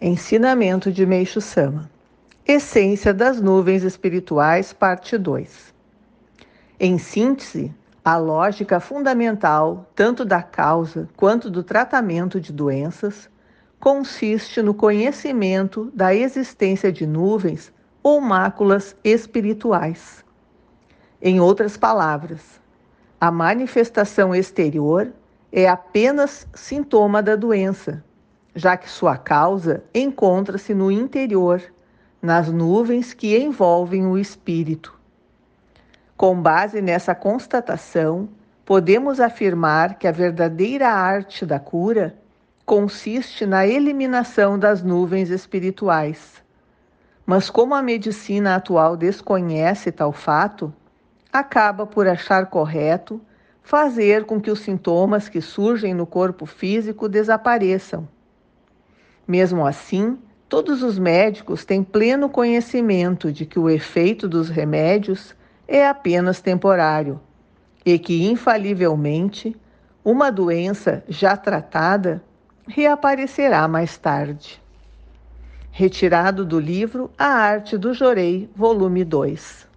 Ensinamento de Meixo Sama. Essência das nuvens espirituais, parte 2. Em síntese, a lógica fundamental, tanto da causa quanto do tratamento de doenças, consiste no conhecimento da existência de nuvens ou máculas espirituais. Em outras palavras, a manifestação exterior é apenas sintoma da doença já que sua causa encontra-se no interior, nas nuvens que envolvem o espírito. Com base nessa constatação, podemos afirmar que a verdadeira arte da cura consiste na eliminação das nuvens espirituais. Mas como a medicina atual desconhece tal fato, acaba por achar correto fazer com que os sintomas que surgem no corpo físico desapareçam mesmo assim, todos os médicos têm pleno conhecimento de que o efeito dos remédios é apenas temporário e que, infalivelmente, uma doença já tratada reaparecerá mais tarde. Retirado do livro A Arte do Jorei, volume 2.